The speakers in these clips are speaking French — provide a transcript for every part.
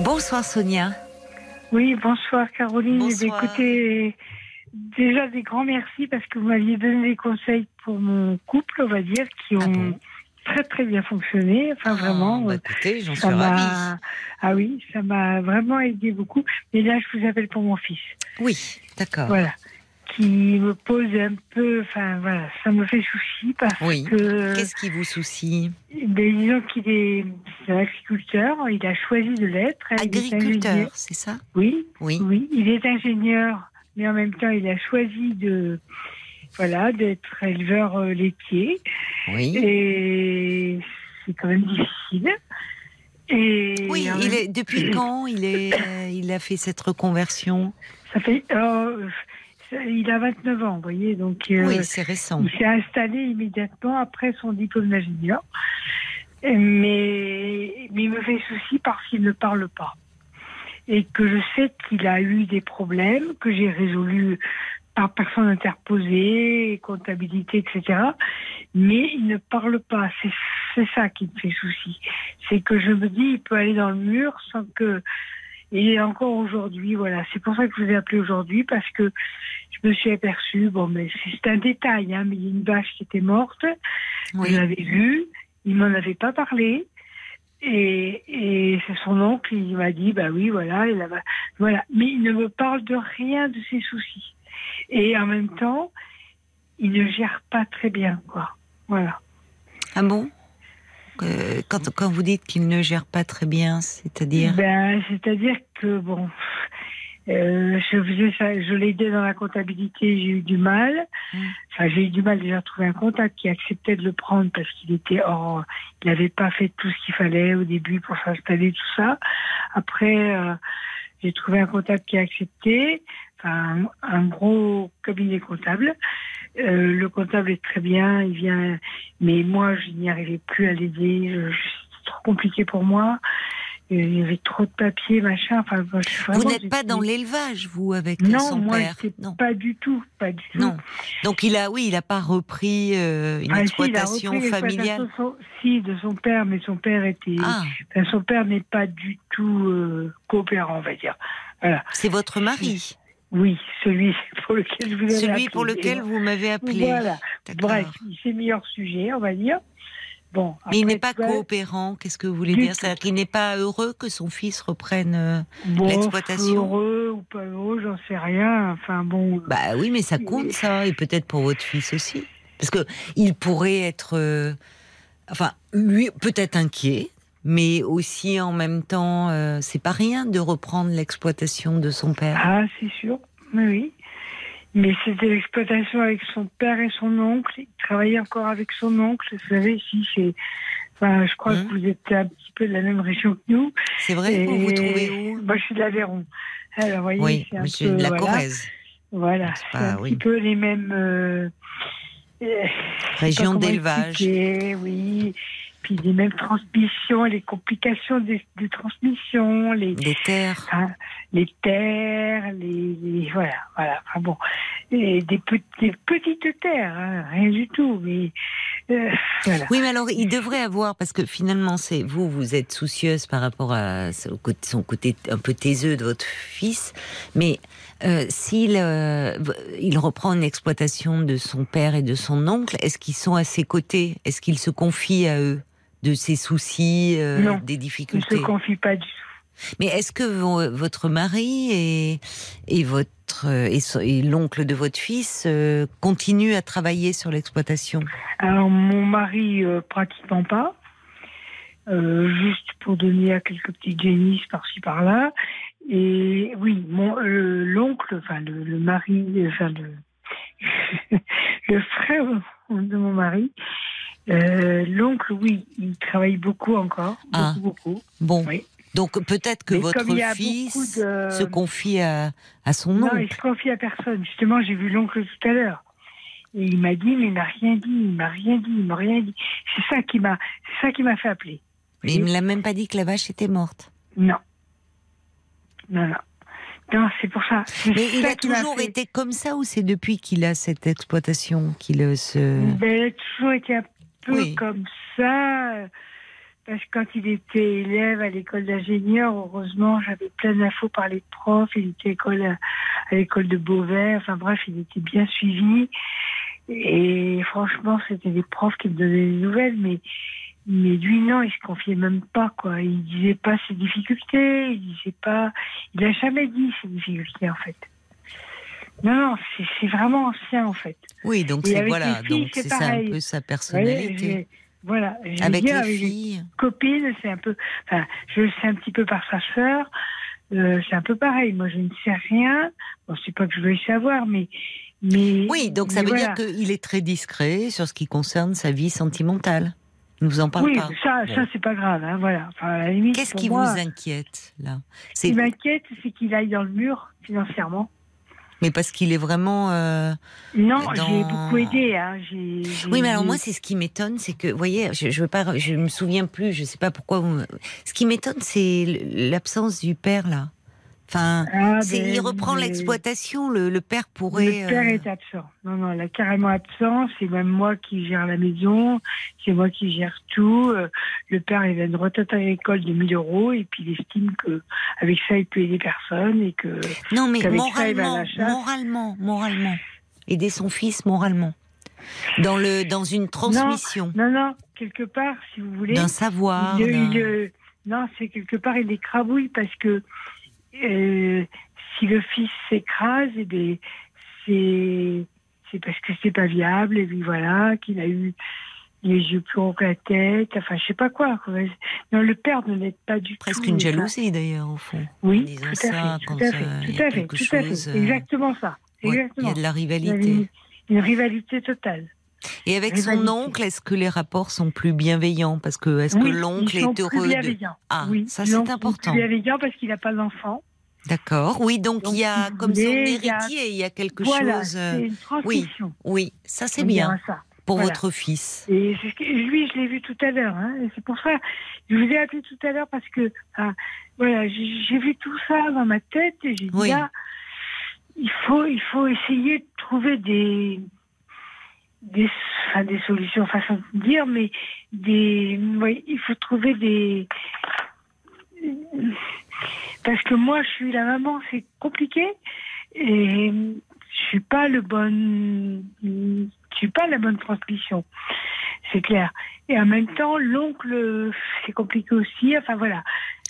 Bonsoir Sonia. Oui, bonsoir Caroline. Bonsoir. Écoutez, déjà des grands merci parce que vous m'aviez donné des conseils pour mon couple, on va dire, qui ont Ah bon très très bien fonctionné. Enfin, vraiment. bah, euh, écoutez, j'en suis ravie. Ah oui, ça m'a vraiment aidé beaucoup. Et là, je vous appelle pour mon fils. Oui, d'accord. Voilà. Qui me pose un peu. Enfin, voilà, ça me fait souci parce Oui. que. Qu'est-ce qui vous soucie? Ben, disons qu'il est, c'est un agriculteur, il a choisi de l'être. Il est ingénieur. Agriculteur, c'est ça? Oui, Oui. oui, il est ingénieur, mais en même temps, il a choisi de, voilà, d'être éleveur euh, laitier. Oui. Et c'est quand même difficile. Et Oui, il est, depuis quand il, est, euh, il a fait cette reconversion? Ça fait, euh, il a 29 ans, vous voyez, donc euh, Oui, c'est récent. il s'est installé immédiatement après son diplôme d'ingénieur. Mais, mais il me fait souci parce qu'il ne parle pas. Et que je sais qu'il a eu des problèmes, que j'ai résolus par personne interposée, comptabilité, etc. Mais il ne parle pas. C'est c'est ça qui me fait souci. C'est que je me dis, il peut aller dans le mur sans que. Et encore aujourd'hui, voilà. C'est pour ça que je vous ai appelé aujourd'hui, parce que je me suis aperçue, bon, mais c'est un détail, hein, mais il y a une vache qui était morte. Oui. Je l'avais vue, il m'en avait pas parlé. Et, et c'est son oncle, il m'a dit, bah oui, voilà, et là, voilà. Mais il ne me parle de rien de ses soucis. Et en même temps, il ne gère pas très bien, quoi. Voilà. Ah bon? Euh, quand, quand vous dites qu'il ne gère pas très bien, c'est-à-dire Ben, c'est-à-dire que bon, euh, je faisais ça, je l'aidais dans la comptabilité, j'ai eu du mal. Mm. Enfin, j'ai eu du mal déjà à trouver un comptable qui acceptait de le prendre parce qu'il était hors, il n'avait pas fait tout ce qu'il fallait au début pour s'installer tout ça. Après, euh, j'ai trouvé un comptable qui a accepté, enfin un gros cabinet comptable. Euh, le comptable est très bien, il vient, mais moi je n'y arrivais plus à l'aider, c'était trop compliqué pour moi. Euh, Il y avait trop de papiers, machin. Enfin, moi, je suis Vous n'êtes pas dans l'élevage, vous, avec Non, son moi, père Non. pas du tout, pas du tout. Non. Donc il a, oui, il n'a pas repris euh, une Ah, si, il a exploitation repris familiale. l'exploitation, Si, de son père, mais son père était. Ah, son père n'est pas du tout euh, coopérant, on va dire. Voilà. c'est votre mari, Oui, celui pour lequel vous avez celui appelé. pour lequel vous m'avez appelé. Voilà. Bref, c'est meilleur sujet, on va dire. Bon. Mais il n'est pas vois, coopérant. Qu'est-ce que vous voulez dire? C'est-à-dire qu'il n'est pas heureux que son fils reprenne. euh, bon, l'exploitation? Heureux ou pas heureux, j'en sais rien. Enfin bon. Bah oui, mais ça compte ça, et peut-être pour votre fils aussi, parce que il pourrait être, euh, enfin, lui peut-être inquiet, mais aussi en même temps, euh, c'est pas rien de reprendre l'exploitation de son père. Ah, c'est sûr, oui, oui. Mais c'était l'exploitation avec son père et son oncle. Il travaillait encore avec son oncle. Vous savez, si c'est. Enfin, je crois Hum. que vous êtes un petit peu de la même région que nous. C'est vrai, vous vous Et trouvez où Moi, je suis de l'Aveyron. Alors, vous voyez, Oui, c'est un monsieur peu, de la voilà. Corrèze, Voilà, C'est un oui. petit peu les mêmes. euh, je région d'élevage. Oui. Puis les mêmes transmissions, les complications des, des transmissions, les, des terres. Les terres, les, les- voilà, voilà. Enfin bon, des, pe- des petites terres, hein, rien du tout, mais euh, voilà. Oui, mais alors il devrait avoir, parce que finalement, c'est vous, vous êtes soucieuse par rapport à son côté un peu taiseux de votre fils, mais euh, s'il euh, il reprend une exploitation de son père et de son oncle, est-ce qu'ils sont à ses côtés? Est-ce qu'il se confie à eux? De ses soucis, euh, Non, des Je ne difficultés se confie pas du tout. Mais est-ce que vo- votre mari et, et votre euh, et, l'oncle de votre fils euh, continuent à travailler sur l'exploitation? Alors, mon mari, euh, pratiquement pas. Juste pour donner à quelques petites génisses par-ci par-là. Et oui, mon l'oncle, enfin le, le mari, enfin le, le frère de mon mari, euh, l'oncle, oui, il travaille beaucoup encore, beaucoup, Ah. beaucoup. Bon, Oui. donc peut-être que Mais votre fils beaucoup de- se confie à, à son Non, oncle. il se confie à personne. Justement, j'ai vu l'oncle tout à l'heure. Et il m'a dit, mais il m'a rien dit, il m'a rien dit, il m'a rien dit. C'est ça qui m'a, c'est ça qui m'a fait appeler. Mais il ne l'a même pas dit que la vache était morte. Non. Non, non. Non, c'est pour ça. Mais il a toujours été comme ça ou c'est depuis qu'il a cette exploitation qu'il se... Ben, il a toujours été un peu Oui. comme ça. parce que quand il était élève à l'école d'ingénieur, heureusement, j'avais plein d'infos par les profs. Il était école à, à l'école de Beauvais. Enfin bref, il était bien suivi. Et franchement, c'était des profs qui me donnaient des nouvelles, mais mais lui non, il se confiait même pas quoi. Il disait pas ses difficultés, il disait pas, il a jamais dit ses difficultés en fait. Non, non, c'est- vraiment ancien en fait. Oui, donc c'est voilà, les filles, donc c'est c'est ça un peu sa personnalité. voilà. Avec dire, les avec filles. copines, c'est un peu, enfin, je le sais un petit peu par sa sœur. euh, c'est un peu pareil. Moi, je ne sais rien. Bon, c'est pas que je veuille savoir, mais, mais. Oui, donc ça mais veut voilà. dire qu'il est très discret sur ce qui concerne sa vie sentimentale. Il ne vous en parle Oui, pas. ça, ça c'est pas grave. Hein, voilà. Enfin, Qu'est-ce qui moi, vous inquiète là? Ce qui m'inquiète, c'est qu'il aille dans le mur financièrement. Mais parce qu'il est vraiment. euh, Non, Dans- j'ai beaucoup aidé. Hein. j'ai- j'ai- Oui, mais alors moi, c'est ce qui m'étonne, c'est que, vous voyez, je, je veux pas, je me souviens plus, je sais pas pourquoi. Vous... Ce qui m'étonne, c'est l'absence du père là. Enfin, Ah, c'est- ben, il reprend l'exploitation. Le, le père pourrait. Le père euh, est absent. Non, non, il est carrément absent. C'est même moi qui gère la maison. C'est moi qui gère tout. Euh, Le père, il a une retraite agricole de 1000 euros et puis il estime que avec ça, il peut aider personne et que. Non, mais qu'avec ça, il moralement, moralement, moralement, aider son fils moralement, dans le, dans une transmission, Non, non, quelque part, si vous voulez. d'un savoir. il- il, non, c'est quelque part, il écrabouille parce que euh, si le fils s'écrase, eh bien, c'est c'est parce que c'est pas viable et puis voilà qu'il a eu les yeux plus gros que la tête. Enfin, je sais pas quoi. Non, le père ne l'aide pas du Presque tout. une Enfin, jalousie d'ailleurs au fond. Oui, disant tout à ça fait, quand tout à fait, tout à à chose. fait. euh, Exactement ça. ouais, il y a de la rivalité. une, une rivalité totale. Et avec son oncle, est-ce que les rapports sont plus bienveillants? Parce que est-ce Oui, que l'oncle est plus heureux de... bienveillants. Ah, oui, ça c'est important. Plus bienveillant parce qu'il n'a pas d'enfant. D'accord. Oui, donc, il y a comme son voulez, il y a- héritier, il y a quelque voilà, chose. euh, une transmission. Oui, ça c'est bien ça. pour Voilà. votre fils. Et lui, je l'ai vu tout à l'heure. Hein, c'est pour ça, je vous ai appelé tout à l'heure parce que, ah, voilà, j'ai j'ai vu tout ça dans ma tête et j'ai dit Oui. là, il faut, il faut essayer de trouver des, des, enfin, des solutions, façon de dire, mais des, oui, il faut trouver des, parce que moi, je suis la maman, c'est compliqué et je suis pas le bon, je suis pas la bonne transmission, c'est clair. Et en même temps, l'oncle, c'est compliqué aussi. Enfin voilà.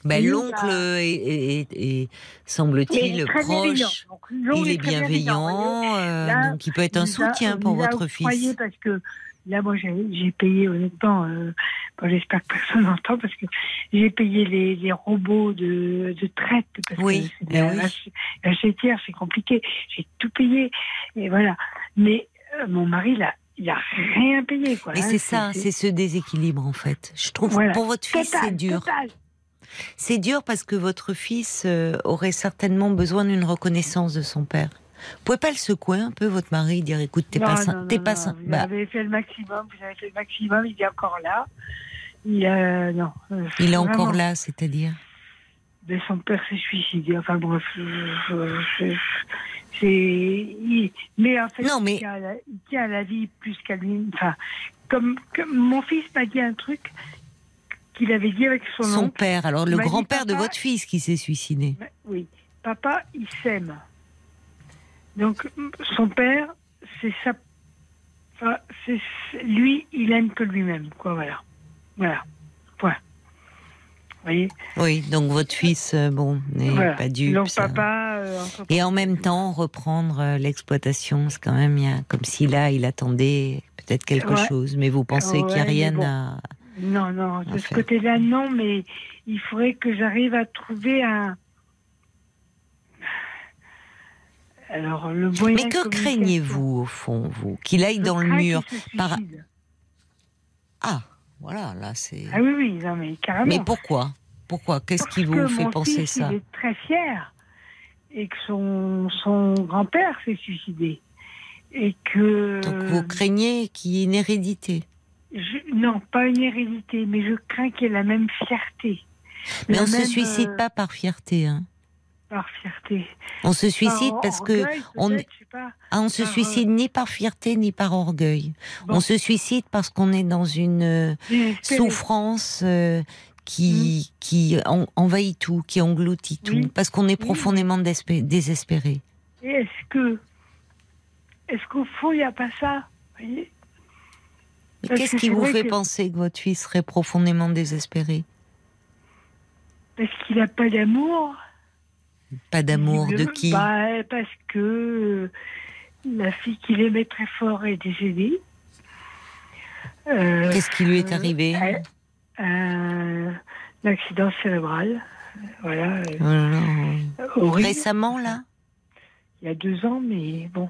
Ben, l'oncle bah- est, est- est- Il semble-t-il proche. Donc, Il est bienveillant, euh, Là, donc il peut être un a- soutien pour votre fils. parce que là, moi, j'ai payé honnêtement. euh, bon, J'espère que personne n'entend parce que j'ai payé les, les robots de, de traite parce Oui, que c'est eh la, oui. la, la c'est compliqué. J'ai tout payé et voilà. Mais euh, mon mari, là, il a rien payé. Quoi, Et hein, c'est ça, c'est ce déséquilibre en fait. Je trouve Voilà. pour votre fils c'est dur. total. C'est dur parce que votre fils euh, aurait certainement besoin d'une reconnaissance de son père. Vous pouvez pas le secouer un peu, votre mari, dire écoute, t'es pas, sain- t'es pas sain- Vous bah, avez fait le maximum, vous avez fait le maximum, il est encore là. Il, euh, non, euh, il est vraiment. encore là, c'est-à-dire. Mais son père s'est suicidé. Enfin bref, c'est. il- Mais en fait, Non, mais- il, tient à la, il tient à la vie plus qu'à lui. Enfin, comme, comme mon fils m'a dit un truc qu'il avait dit avec son, Son oncle. père, alors le grand-père de votre fils qui s'est suicidé. Oui, papa, il s'aime. Donc son père, c'est ça. Enfin, c'est lui, il aime que lui-même, quoi. Voilà, voilà. Point. Vous voyez. Oui, donc votre fils, euh, bon, n'est Voilà. pas dupe. Donc ça. papa. euh, Et en même temps, reprendre euh, l'exploitation, c'est quand même il comme si là, il attendait peut-être quelque Ouais. chose, mais vous pensez qu'il n'y a rien bon. à. Non, non, de à ce côté-là, non, mais il faudrait que j'arrive à trouver un. Alors, le moyen Mais que craignez-vous, au fond, vous Qu'il aille Je dans le mur par-. Ah, voilà, là, c'est. Ah oui, oui, non, mais carrément. Mais pourquoi? Pourquoi? Qu'est-ce qui vous que fait mon penser fils, ça? Il est très fier et que son, son grand-père s'est suicidé. Et que. Donc vous craignez qu'il y ait une hérédité? je- non, pas une hérédité, mais je crains qu'il ait la même fierté. Mais La on ne se suicide euh, pas par fierté. Hein. Par fierté. On se suicide Par parce que on, pas. ah, on se euh, suicide ni par fierté ni par orgueil. Bon. On se suicide parce qu'on est dans une euh, souffrance euh, qui qui en- envahit tout, qui engloutit tout, Oui. parce qu'on est profondément désespé- désespéré. Et est-ce que, est-ce qu'au fond, il n'y a pas ça voyez? Mais qu'est-ce que qui vous fait que- penser que votre fils serait profondément désespéré? Parce qu'il n'a pas d'amour. Pas d'amour de qui bah, Parce que euh, la fille qu'il aimait très fort est décédée. Euh, Qu'est-ce qui lui est euh, arrivé euh, Un accident cérébral. Voilà. euh, Oh. Récemment là? Il y a deux ans, mais bon.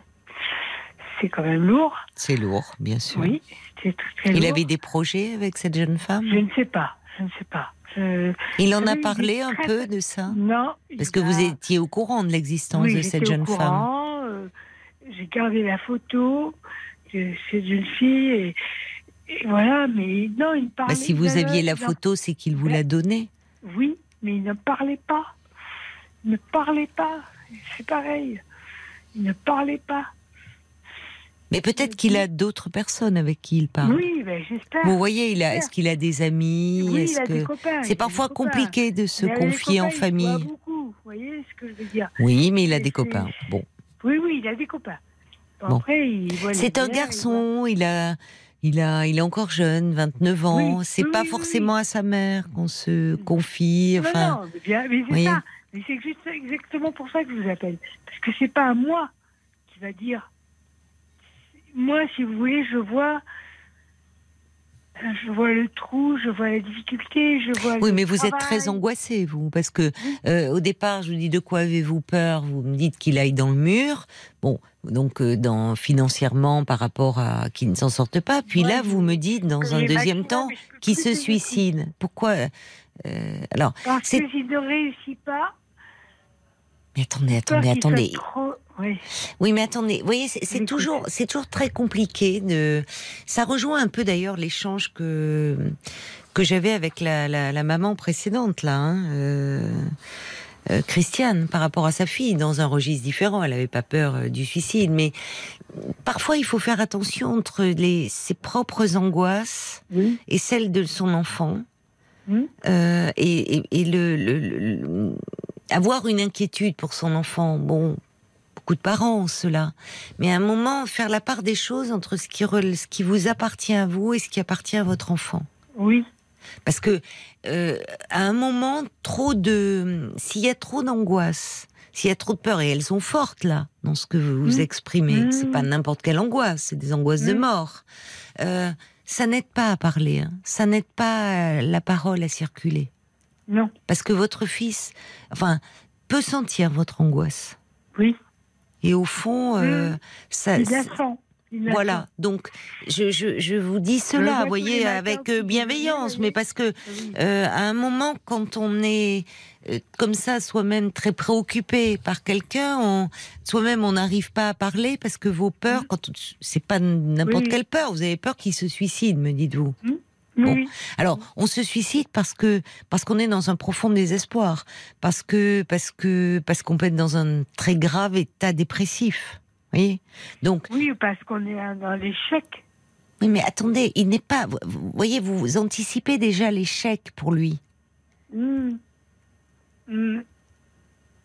C'est quand même lourd. C'est lourd, bien sûr. Oui, c'était très, très Il lourd. avait des projets avec cette jeune femme? Je ne sais pas. Je ne sais pas. Je- Il en a parlé un peu de ça Non. Parce que vous étiez au courant de l'existence oui, de cette au jeune femme. euh, J'ai gardé la photo de cette jeune fille et, et voilà, mais non, il parlait. Bah, si vous aviez la photo, c'est qu'il vous l'a donnée. Oui, mais il ne parlait pas. Il ne parlait pas. C'est pareil. Il ne parlait pas. Mais peut-être qu'il a d'autres personnes avec qui il parle. Oui, ben, j'espère. Vous voyez, il a, est-ce qu'il a des amis? Oui, Est-ce il a des copains. c'est parfois compliqué de se confier en copains, il famille. beaucoup. Vous voyez ce que je veux dire Oui, mais il a Et des c'est- copains. Bon, Oui, oui, il a des copains. Bon, Bon. Après, il voit les c'est un bières, garçon. Il a, il a, il est encore jeune, 29 ans. Oui, c'est oui, pas forcément à sa mère qu'on se confie. Non, Enfin, non, mais bien, mais c'est voyez. ça. Mais c'est juste exactement pour ça que je vous appelle. Parce que c'est pas à moi qui va dire. Moi, si vous voulez, je vois. Je vois le trou, je vois la difficulté, je vois. Oui, mais vous êtes très angoissé, vous, parce que euh, au départ, je vous dis de quoi avez-vous peur? Vous me dites qu'il aille dans le mur. Bon, donc euh, dans financièrement par rapport à qu'il ne s'en sorte pas. Puis Ouais, là, vous me dites dans un deuxième temps qu'il se suicide. Pourquoi euh, Alors, Parce que s'il ne réussit pas, mais attendez, attendez, attendez. trop. Oui. Oui, mais attendez, vous voyez, c'est toujours, c'est toujours très compliqué. De... Ça rejoint un peu d'ailleurs l'échange que que j'avais avec la, la, la maman précédente là, hein, euh, euh, Christiane, par rapport à sa fille, dans un registre différent. Elle n'avait pas peur euh, du suicide, mais parfois il faut faire attention entre les ses propres angoisses Oui. et celles de son enfant. Euh, et, et, et le, le- le- le- avoir une inquiétude pour son enfant, bon, beaucoup de parents cela, mais à un moment faire la part des choses entre ce qui, rel- ce qui vous appartient à vous et ce qui appartient à votre enfant. Oui. Parce que euh, à un moment, trop de, s'il y a trop d'angoisse, s'il y a trop de peur, et elles sont fortes là dans ce que vous, vous Mm. exprimez, Mm. c'est pas n'importe quelle angoisse, c'est des angoisses de Mm. mort. Euh, ça n'aide pas à parler, hein. ça n'aide pas la parole à circuler, Non. parce que votre fils, enfin, peut sentir votre angoisse. Oui. Et au fond, euh, ça, Il voilà. Donc, je, je, je vous dis cela, vous voyez, avec euh, bienveillance, mais parce que. Oui. euh, à un moment, quand on est euh, comme ça, soi-même très préoccupé par quelqu'un, soi-même on n'arrive pas à parler parce que vos peurs, quand c'est pas n'importe Oui. quelle peur, vous avez peur qu'il se suicide, me dites-vous. Bon. Oui. Alors, on se suicide parce que parce qu'on est dans un profond désespoir, parce que parce que parce qu'on peut être dans un très grave état dépressif. Voyez? Donc, Oui, parce qu'on est dans l'échec. oui, mais attendez, il n'est pas. Vous, voyez, vous anticipez déjà l'échec pour lui. Hmm. Hmm.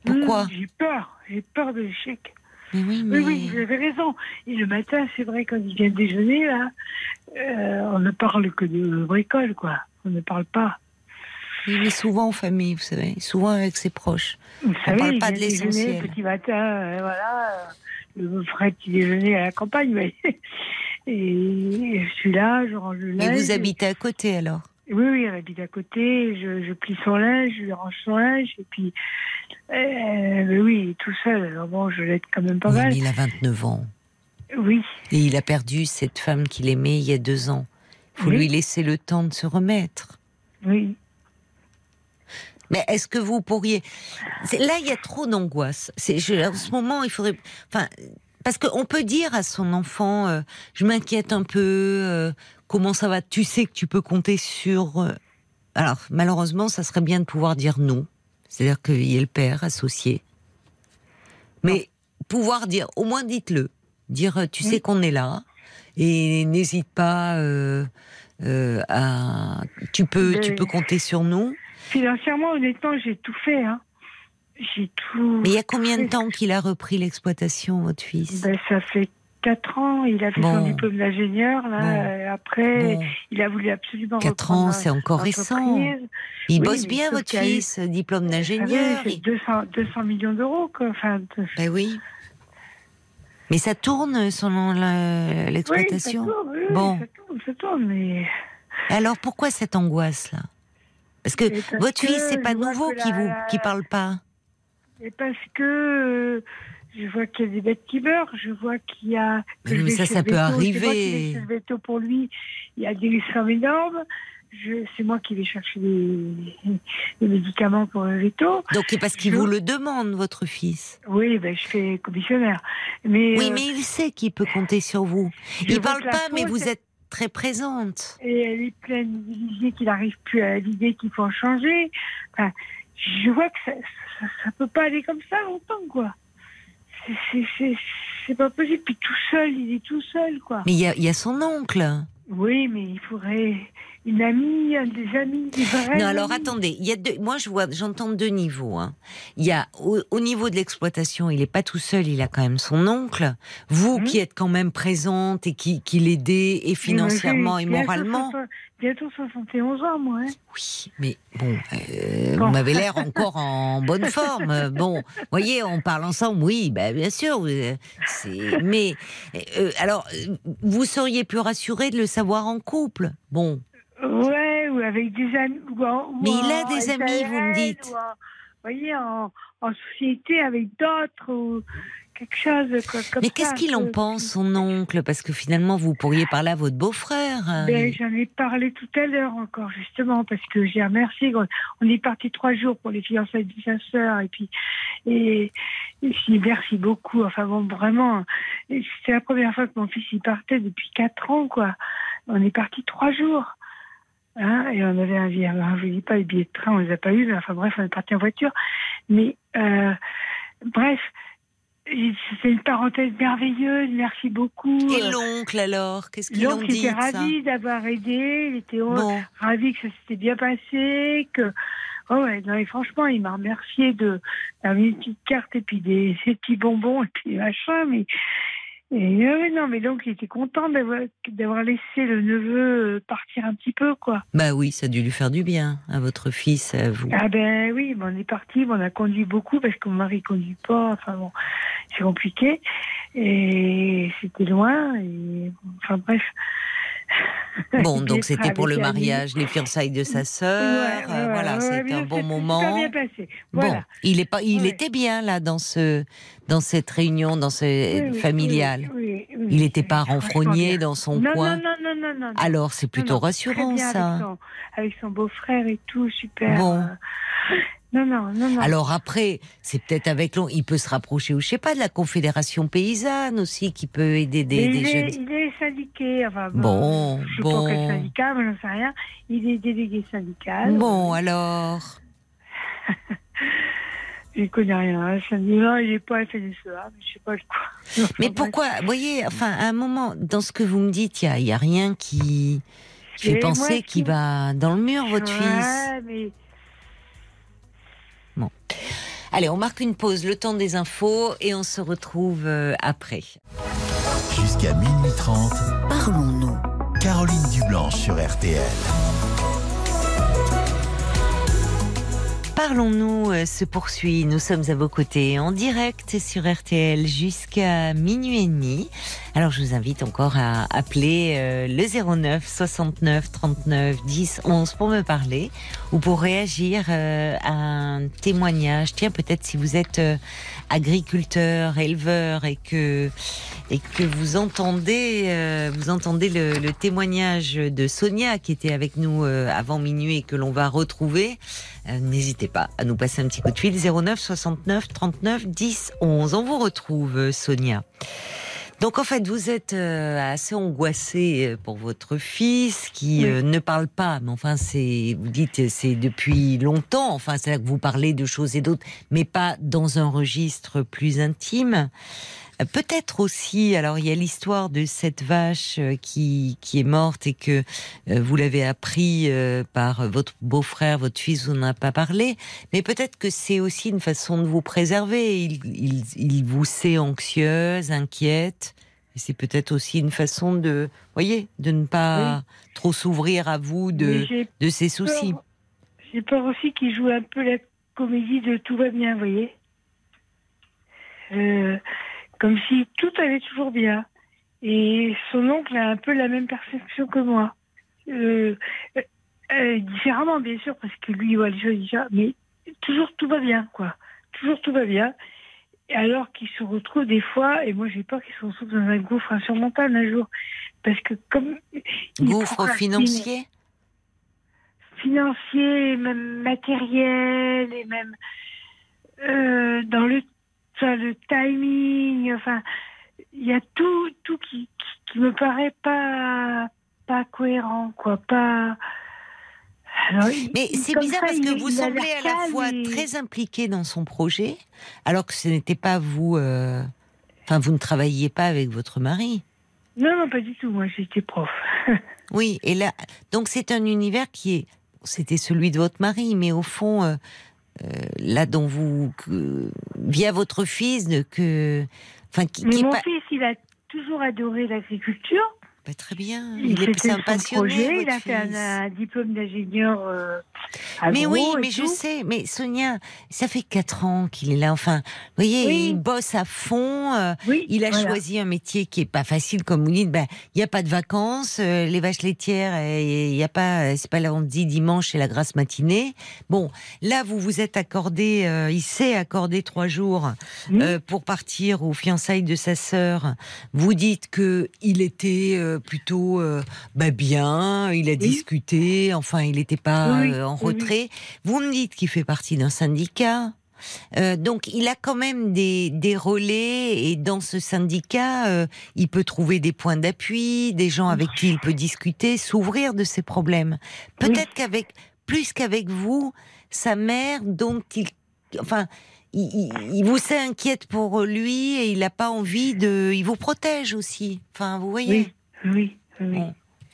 Pourquoi? Hmm, J'ai peur. J'ai peur de l'échec. Mais oui, mais Oui, oui, vous avez raison. Et le matin, c'est vrai, quand il vient déjeuner, là, euh, on ne parle que de bricole, quoi. On ne parle pas. Oui, mais souvent en famille, vous savez, souvent avec ses proches. Vous savez, parle il pas de l'essentiel. Petit matin, euh, voilà, euh, le vrai petit déjeuner à la campagne. Et je suis là, je range le Et linge. vous habitez à côté alors? Oui, oui, elle habite à côté. Je, je plie son linge, je lui range son linge. Et puis, euh, oui, tout seul. Alors bon, je l'aide quand même pas Oui, mal. mais il a 29 ans. Oui, Et il a perdu cette femme qu'il aimait il y a deux ans. Il faut Oui. lui laisser le temps de se remettre. oui. Mais est-ce que vous pourriez Là, il y a trop d'angoisse. C'est en ce moment, il faudrait. Enfin, parce qu'on peut dire à son enfant, euh, je m'inquiète un peu. euh, comment ça va? Tu sais que tu peux compter sur. euh, Alors, malheureusement, ça serait bien de pouvoir dire non. C'est-à-dire qu'il y ait le père associé. Mais pouvoir dire, au moins dites-le. Dire, tu sais qu'on est là. Et n'hésite pas euh, à. Tu peux, tu peux compter sur nous. Financièrement, honnêtement, j'ai tout fait. Hein. J'ai tout. Mais il y a combien de temps qu'il a repris l'exploitation, votre fils ben, Ça fait 4 ans. Il a fait son diplôme d'ingénieur. Là. Après, il a voulu absolument. 4 ans, c'est encore récent. Il bosse bien, votre fils, diplôme ah d'ingénieur. c'est 200, 200 millions d'euros. Enfin, Ben oui. Mais ça tourne selon l'exploitation oui, bon. ça tourne, ça tourne, mais... Alors pourquoi cette angoisse là? Parce que votre fils, c'est pas nouveau qui vous qui parle pas. Et parce que euh, je vois qu'il y a des bêtes qui meurent, je vois qu'il y a. mais ça, ça peut arriver. Je vois pour lui, il y a des sommes énormes c'est moi qui vais chercher les, médicaments pour le veto. Donc c'est parce qu'il vous le demande, votre fils Oui, ben, je fais commissionnaire. Mais, oui, euh, mais il sait qu'il peut compter sur vous. Il ne parle pas, mais vous êtes très présente. Et elle est pleine d'idées qu'il n'arrive plus à l'idée qu'il faut en changer. Je vois que ça ne peut pas aller comme ça longtemps, quoi. C'est pas possible. Puis tout seul, il est tout seul, quoi. Mais il y a son oncle. Oui, mais il faudrait une amie, un des amis, des vrais. Non, alors attendez, il y a deux, moi je vois, j'entends deux niveaux. Hein. Il y a au, niveau de l'exploitation, il n'est pas tout seul, il a quand même son oncle. Vous qui êtes quand même présente et qui, qui l'aidez et financièrement et moralement. Bientôt 71 ans, moi. Hein. Oui, mais bon, euh, vous m'avez l'air encore en bonne forme. Bon, voyez, on parle ensemble, oui, ben, bien sûr. Mais euh, alors, vous seriez plus rassuré de le savoir en couple? Bon, Ouais, ou avec des amis. Mais il a des amis, vous me dites. vous voyez, en, société avec d'autres, ou quelque chose comme Mais qu'est-ce qu'il en pense, son oncle? Parce que finalement, vous pourriez parler à votre beau-frère. Hein. Ben, J'en ai parlé tout à l'heure encore, justement, parce que j'ai remercié. On est parti trois jours pour les fiançailles de sa sœur, et puis. Et, et merci beaucoup. Enfin bon, vraiment, c'est la première fois que mon fils y partait depuis quatre ans, quoi. On est parti trois jours. Hein, et on avait un billet, je ne dis pas les billets de train, on les a pas eu, mais enfin bref, on est parti en voiture. Mais euh, bref, c'est une parenthèse merveilleuse, merci beaucoup. Et l'oncle alors, qu'est-ce qu'il en dit il était ravi d'avoir aidé, il était ravi que ça s'était bien passé, que oh ouais, non, et franchement, il m'a remercié de d'avoir une petite carte et puis des ces petits bonbons et puis machin, mais et euh, non, mais donc il était content d'avoir laissé le neveu euh, partir un petit peu, quoi. Bah oui, ça a dû lui faire du bien à votre fils, à vous. Ah ben oui, on est parti, on a conduit beaucoup parce que mon mari conduit pas. Enfin bon, c'est compliqué et c'était loin. Et enfin bref. Bon, donc c'était pour le mariage, les fiançailles de sa sœur. Euh, voilà, c'était un bon moment. Bien passé. Bon, il est pas, il était bien là dans ce, dans cette réunion, dans ce familial. il n'était pas renfrogné dans son coin. Non, non, non, non, Alors c'est plutôt rassurant ça. Avec son, beau-frère et tout, super. Bon. Non, non, non, non. Alors après, c'est peut-être avec l'on, il peut se rapprocher, ou je sais pas, de la Confédération paysanne aussi, qui peut aider des, des jeunes. il est syndiqué, enfin bon, je sais bon. pas quel syndicat, mais j'en sais rien. Il est délégué syndical. Bon, alors. Je connais rien. Hein. non, il n'est pas FNSEA, mais je sais pas quoi. mais pourquoi Vous voyez, enfin, à un moment, dans ce que vous me dites, il n'y a, a, rien qui, fait penser qu'il va dans le mur, votre ouais, fils. Mais Bon. Allez, on marque une pause, le temps des infos, et on se retrouve euh, après. Jusqu'à minuit 30, parlons-nous. Caroline Dublanche sur RTL. Parlons-nous euh, se poursuit. Nous sommes à vos côtés en direct sur RTL jusqu'à minuit et demi. Alors je vous invite encore à appeler euh, le 09 69 39 10 11 pour me parler ou pour réagir euh, à un témoignage. Tiens, peut-être si vous êtes agriculteur, éleveur et que et que vous entendez vous entendez le, le, témoignage de Sonia qui était avec nous avant minuit et que l'on va retrouver. N'hésitez pas à nous passer un petit coup de fil 09 69 39 10 11. On vous retrouve Sonia. Donc en fait, vous êtes euh, assez angoissé euh, pour votre fils qui euh, ne parle pas. Mais enfin, c'est vous dites c'est depuis longtemps. Enfin, c'est là que vous parlez de choses et d'autres, mais pas dans un registre plus intime. Peut-être aussi, alors il y a l'histoire de cette vache euh, qui, qui est morte et que euh, vous l'avez appris euh, par votre beau-frère, votre fils, vous n'en avez pas parlé, mais peut-être que c'est aussi une façon de vous préserver. Il, il, il vous sait anxieuse, inquiète. Et c'est peut-être aussi une façon de, voyez, de ne pas trop s'ouvrir à vous de, de ses soucis. J'ai peur aussi qu'il joue un peu la comédie de tout va bien, vous voyez. Euh, comme si tout allait toujours bien. Et son oncle a un peu la même perception que moi. Euh, euh, différemment, bien sûr, parce que lui, il voit les choses déjà, mais toujours tout va bien, quoi. Toujours tout va bien. Alors qu'il se retrouve des fois, et moi j'ai peur qu'il se retrouve dans un gouffre insurmontable un jour. Parce que comme. Gouffre financier Financier, même matériel, et même euh, dans le le timing, enfin, il y a tout, tout qui, qui, me paraît pas, pas cohérent, quoi, pas. Mais c'est bizarre parce que vous semblez à la fois très impliqué dans son projet, alors que ce n'était pas vous. Euh, enfin, vous ne travailliez pas avec votre mari. Non, non, pas du tout. Moi, j'étais prof. oui, et là, donc c'est un univers qui est, c'était celui de votre mari, mais au fond, euh, là dont vous via votre fils que enfin qui, Mais mon fils il a toujours adoré l'agriculture bah, très bien. Il, est un passionné. il a fait un, diplôme d'ingénieur. Euh, mais oui, mais je sais. Mais Sonia, ça fait quatre ans qu'il est là. Enfin, vous voyez, il bosse à fond. Euh, il a choisi un métier qui est pas facile, comme vous dites. Ben, il n'y a pas de vacances. Euh, les vaches laitières, il y a pas. C'est pas lundi, dimanche et la grasse matinée. Bon, là, vous vous êtes accordé. il s'est accordé trois jours pour partir aux fiançailles de sa sœur. Vous dites que il était euh, plutôt euh, bah bien, il a discuté, enfin il n'était pas euh, en Vous me dites qu'il fait partie d'un syndicat. donc il a quand même des, des relais et dans ce syndicat, il peut trouver des points d'appui, des gens avec qui il peut discuter, s'ouvrir de ses problèmes. Peut-être qu'avec plus qu'avec vous, sa mère, dont il, enfin, il, il, vous s'inquiète pour lui et il n'a pas envie de, il vous protège aussi. Enfin, vous voyez. Oui, oui.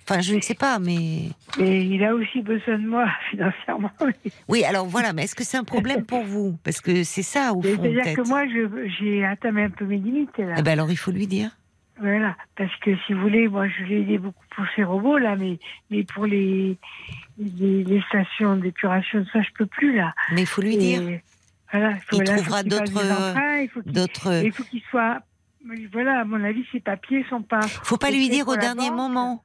Enfin, je ne sais pas, mais. Et il a aussi besoin de moi financièrement. Oui, alors voilà, mais est-ce que c'est un problème pour vous? Parce que c'est ça, au fond. C'est-à-dire que moi, j'ai atteint un peu mes limites. Là. Eh ben alors, il faut lui dire. Voilà, parce que si vous voulez, moi, je l'ai aidé beaucoup pour ses robots, là, mais, mais pour les, les, stations d'épuration, ça, je peux plus, là. Mais il faut lui dire. Voilà, il, faut, il trouvera d'autres. d'autres. Il faut qu'il soit voilà, à mon avis, ces papiers sont pas. Faut pas lui dire au dernier moment.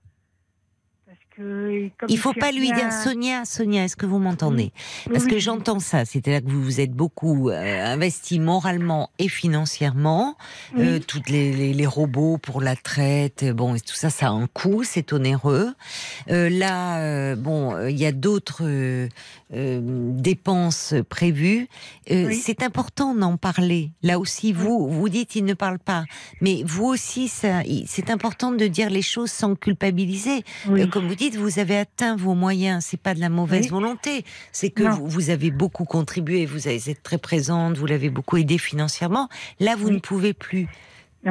Il il faut pas lui dire Sonia, Sonia, est-ce que vous m'entendez Parce que j'entends ça, c'est-à-dire que vous vous êtes beaucoup euh, investi moralement et financièrement, euh, toutes les, les, robots pour la traite, bon, tout ça, ça a un coût, c'est onéreux. Euh, là, bon, il y a d'autres dépenses prévues. C'est important d'en parler. Là aussi, vous, vous dites il ne parle pas, mais vous aussi, c'est important de dire les choses sans culpabiliser, comme vous dites vous avez atteint vos moyens. C'est pas de la mauvaise volonté. C'est que vous, avez beaucoup contribué, vous avez été très présente, vous l'avez beaucoup aidé financièrement. Là, vous ne pouvez plus.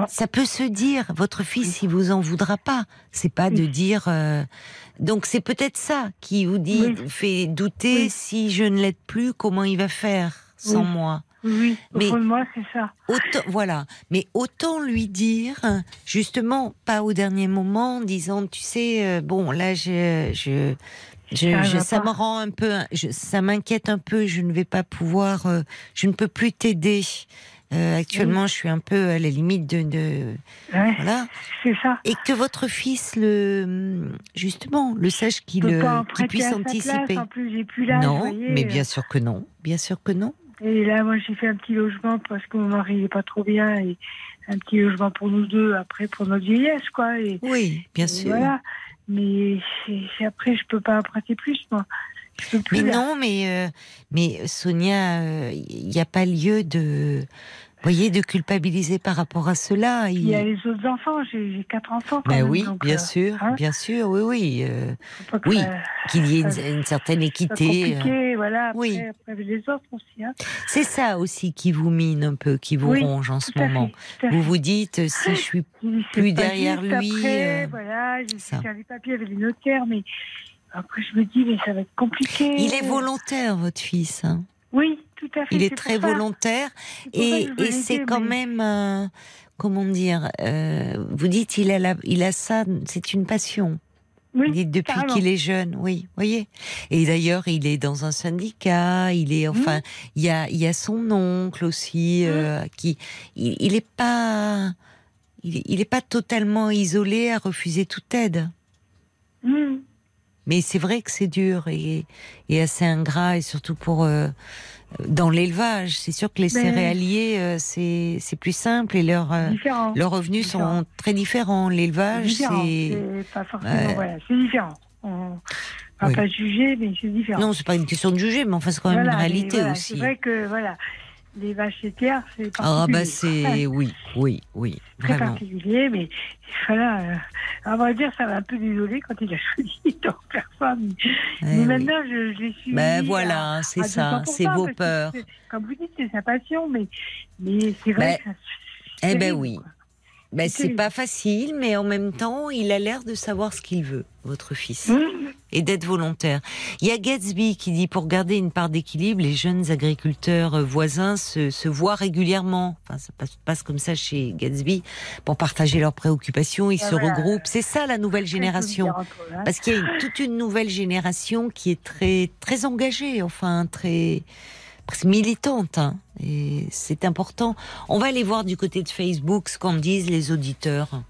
Ça peut se dire. Votre fils, il vous en voudra pas. C'est pas de dire. Euh, donc c'est peut-être ça qui vous dit, fait douter. Si je ne l'aide plus, comment il va faire sans moi? Oui, mais, moi, c'est ça. Autant, voilà. Mais autant lui dire, justement, pas au dernier moment, en disant, tu sais, euh, bon, là, je, je, je, ça me rend un peu, ça m'inquiète un peu. Je ne vais pas pouvoir, euh, je ne peux plus t'aider. Euh, actuellement, je suis un peu à la limite de, de voilà. C'est ça. Et que votre fils le, justement, le sache qu'il puisse anticiper. en plus, j'ai plus là. Non, mais bien sûr que non, bien sûr que non. Et là, moi, j'ai fait un petit logement parce que mon mari n'est pas trop bien et un petit logement pour nous deux après pour notre vieillesse, quoi. Et, oui, bien sûr. Voilà. Mais après, je peux pas emprunter plus, moi. mais non, mais, euh, mais Sonia, il euh, n'y a pas lieu de. Voyez, de culpabiliser par rapport à cela. Il, y a les autres enfants, j'ai quatre enfants. Quand ben oui, bien sûr, hein. bien sûr, oui, oui. Euh, oui, qu'il y ait une, certaine équité. Compliqué, voilà, après, oui. après les autres aussi. Hein. C'est ça aussi qui vous mine un peu, qui vous ronge en ce moment. vous vous dites, si je suis plus derrière lui. Après, voilà, j'ai fait les papiers avec les notaires, mais après je me dis, mais ça va être compliqué. Il est volontaire, votre fils. Hein. Oui, tout à fait. Il est, très volontaire et, c'est quand même, euh, comment dire, euh, vous dites il a, la, il a ça, c'est une passion. Oui, vous dites depuis qu'il est jeune, oui, voyez. Et d'ailleurs, il est dans un syndicat, il est, enfin, il y a, il y a son oncle aussi euh, qui, il, est pas, il, est pas totalement isolé à refuser toute aide. Mais c'est vrai que c'est dur et, assez ingrat, et surtout pour euh, dans l'élevage. C'est sûr que les céréaliers, euh, c'est plus simple et leurs euh, leurs revenus sont très différents. L'élevage, c'est pas forcément. voilà, c'est différent. On va pas juger, mais c'est différent. Non, c'est pas une question de juger, mais enfin c'est quand même une réalité aussi. C'est vrai que voilà les vaches laitières, c'est particulier. Ah bah c'est oui, oui, oui, très particulier, mais voilà, euh, on va dire ça m'a un peu désolé quand il a choisi tant personne. Eh mais maintenant je, je suis. Ben voilà, c'est ça, c'est vos peurs. Comme vous dites, c'est sa passion, mais mais c'est vrai. Ben, que ça, eh ben oui. Ben, c'est pas facile, mais en même temps, il a l'air de savoir ce qu'il veut, votre fils, mmh. et d'être volontaire. Il y a Gatsby qui dit pour garder une part d'équilibre, les jeunes agriculteurs voisins se, se voient régulièrement. Enfin, ça passe, passe, comme ça chez Gatsby pour partager leurs préoccupations. Ils ah, se regroupent. C'est ça la nouvelle génération, hein. parce qu'il y a toute une nouvelle génération qui est très très engagée, enfin très militante. Hein, et c'est important. On va aller voir du côté de Facebook ce qu'en disent les auditeurs.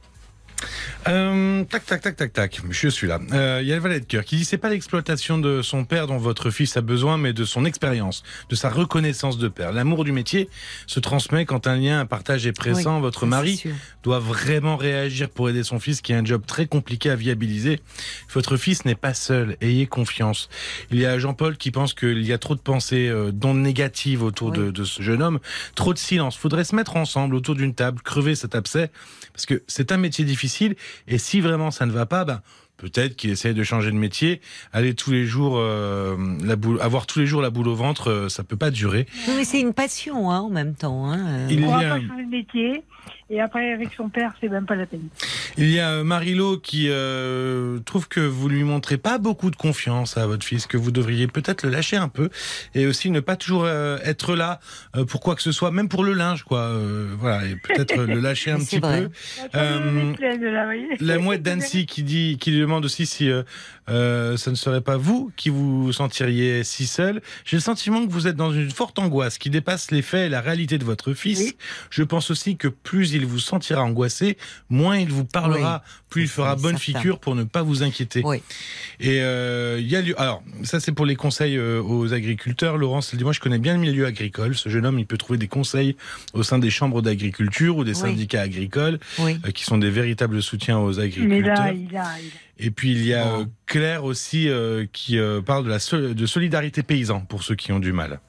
Euh, tac, tac, tac, tac, tac. Je suis là. Euh, il y a le valet de cœur qui dit c'est pas l'exploitation de son père dont votre fils a besoin, mais de son expérience, de sa reconnaissance de père. L'amour du métier se transmet quand un lien, un partage est présent. votre mari doit vraiment réagir pour aider son fils qui a un job très compliqué à viabiliser. Votre fils n'est pas seul. Ayez confiance. Il y a Jean-Paul qui pense qu'il y a trop de pensées, euh, dont négatives autour de, de ce jeune homme. Trop de silence. Faudrait se mettre ensemble autour d'une table, crever cet abcès, parce que c'est un métier difficile et si vraiment ça ne va pas, ben, peut-être qu'il essaye de changer de métier, aller tous les jours, euh, la boule, avoir tous les jours la boule au ventre, euh, ça peut pas durer. mais c'est une passion hein, en même temps. Hein. Il y a... changer de métier. Et après, avec son père, c'est même pas la peine. Il y a euh, Marilo qui euh, trouve que vous lui montrez pas beaucoup de confiance à votre fils, que vous devriez peut-être le lâcher un peu, et aussi ne pas toujours euh, être là euh, pour quoi que ce soit, même pour le linge, quoi. Euh, voilà, et peut-être le lâcher un petit peu. la mouette d'Annecy qui dit, qui lui demande aussi si euh, ce ne serait pas vous qui vous sentiriez si seul. J'ai le sentiment que vous êtes dans une forte angoisse qui dépasse les faits et la réalité de votre fils. Je pense aussi que plus il vous sentira angoissé, moins il vous parlera, plus il fera bonne figure pour ne pas vous inquiéter. Et euh, il y a alors ça c'est pour les conseils euh, aux agriculteurs. Laurence elle dit moi je connais bien le milieu agricole. Ce jeune homme il peut trouver des conseils au sein des chambres d'agriculture ou des syndicats agricoles qui sont des véritables soutiens aux agriculteurs. Et puis il y a euh, Claire aussi euh, qui euh, parle de la de solidarité paysan pour ceux qui ont du mal.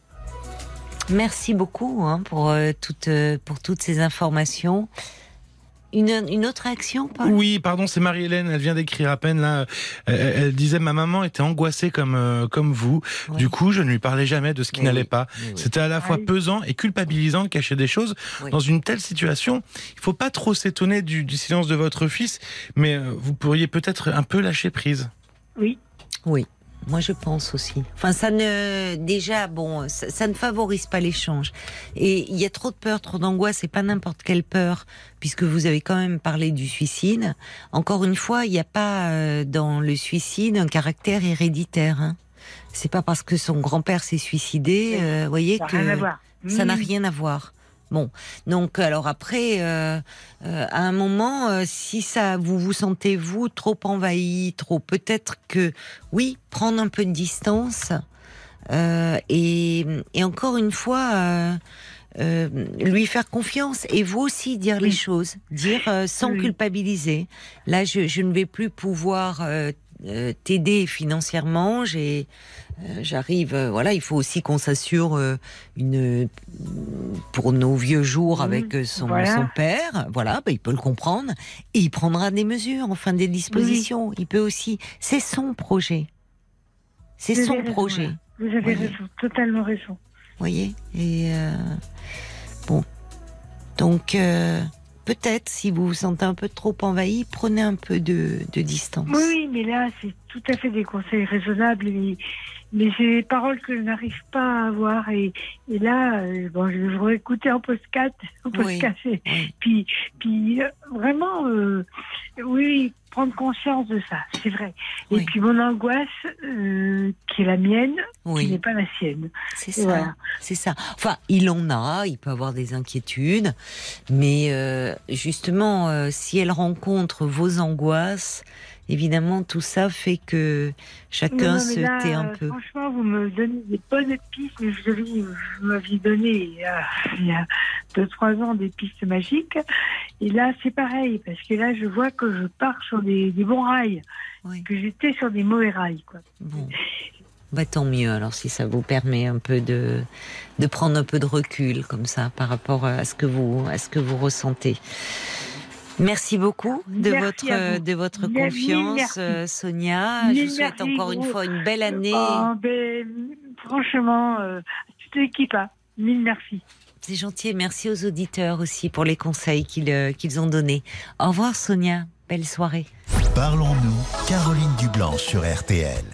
Merci beaucoup hein, pour, toutes, pour toutes ces informations. Une, autre action Oui, pardon, c'est Marie-Hélène, elle vient d'écrire à peine là. Elle, disait ma maman était angoissée comme euh, comme vous. Du coup, je ne lui parlais jamais de ce qui n'allait pas. C'était à la fois ah pesant et culpabilisant de cacher des choses. Dans une telle situation, il faut pas trop s'étonner du, du, silence de votre fils, mais euh, vous pourriez peut-être un peu lâcher prise. Oui. Oui. Moi, je pense aussi. Enfin, ça ne, déjà, bon, ça, ne favorise pas l'échange. Et il y a trop de peur, trop d'angoisse, et pas n'importe quelle peur, puisque vous avez quand même parlé du suicide. Encore une fois, il n'y a pas euh, dans le suicide un caractère héréditaire. Hein. C'est pas parce que son grand-père s'est suicidé, euh, voyez que ça n'a rien à voir. Bon, donc alors après, euh, euh, à un moment, euh, si ça, vous vous sentez vous trop envahi, trop, peut-être que oui, prendre un peu de distance et, et, encore une fois. lui faire confiance et vous aussi dire les choses, dire sans culpabiliser. Là, je, je, ne vais plus pouvoir t'aider financièrement. J'ai, j'arrive. voilà, il faut aussi qu'on s'assure une pour nos vieux jours avec son, son père, voilà, bah, il peut le comprendre et il prendra des mesures, enfin des dispositions. Il peut aussi, c'est son projet, c'est son projet. Vous avez raison, totalement raison. Vous voyez et bon, donc peut-être, si vous vous sentez un peu trop envahi, prenez un peu de, distance. Oui, mais là, c'est tout à fait des conseils raisonnables. Mais c'est des paroles que je n'arrive pas à avoir. Et, là, euh, bon, je vais écouter en en podcast. Puis, puis euh, vraiment, euh, oui, prendre conscience de ça, c'est vrai. Et puis mon angoisse, qui est la mienne, qui n'est pas la sienne. C'est ça. C'est ça. Enfin, il en a, il peut avoir des inquiétudes, mais justement, si elle rencontre vos angoisses, évidemment, tout ça fait que chacun se tait un peu. Franchement, vous me donnez des bonnes pistes, mais vous m'aviez donné il y a deux, trois ans des pistes magiques. Et là, c'est pareil, parce que là, je vois que je pars sur des, bons rails, que j'étais sur des mauvais rails. Quoi. Bon. Bah, tant mieux, alors si ça vous permet un peu de, de prendre un peu de recul comme ça par rapport à ce que vous, à ce que vous ressentez. Merci beaucoup de votre de votre confiance, euh, Sonia. Je vous souhaite encore une fois une belle année. Oh, ben, franchement, euh, toute l'équipe, hein. mille merci. C'est gentil et merci aux auditeurs aussi pour les conseils qu'ils euh, qu'ils ont donnés. Au revoir Sonia, belle soirée. Parlons-nous, Caroline Dublanc sur RTL.